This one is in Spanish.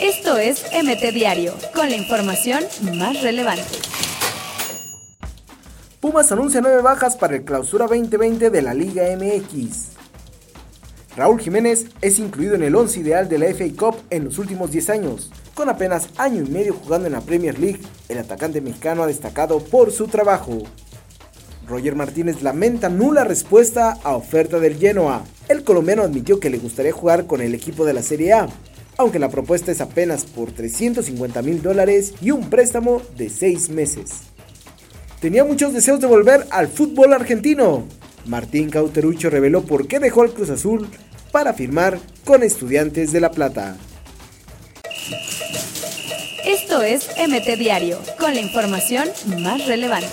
Esto es MT Diario, con la información más relevante. Pumas anuncia nueve bajas para el clausura 2020 de la Liga MX. Raúl Jiménez es incluido en el 11 ideal de la FA Cup en los últimos 10 años. Con apenas año y medio jugando en la Premier League, el atacante mexicano ha destacado por su trabajo. Roger Martínez lamenta nula respuesta a oferta del Genoa. El colombiano admitió que le gustaría jugar con el equipo de la Serie A, aunque la propuesta es apenas por 350 mil dólares y un préstamo de 6 meses. Tenía muchos deseos de volver al fútbol argentino. Martín Cauterucho reveló por qué dejó el Cruz Azul para firmar con Estudiantes de La Plata. Esto es MT Diario, con la información más relevante.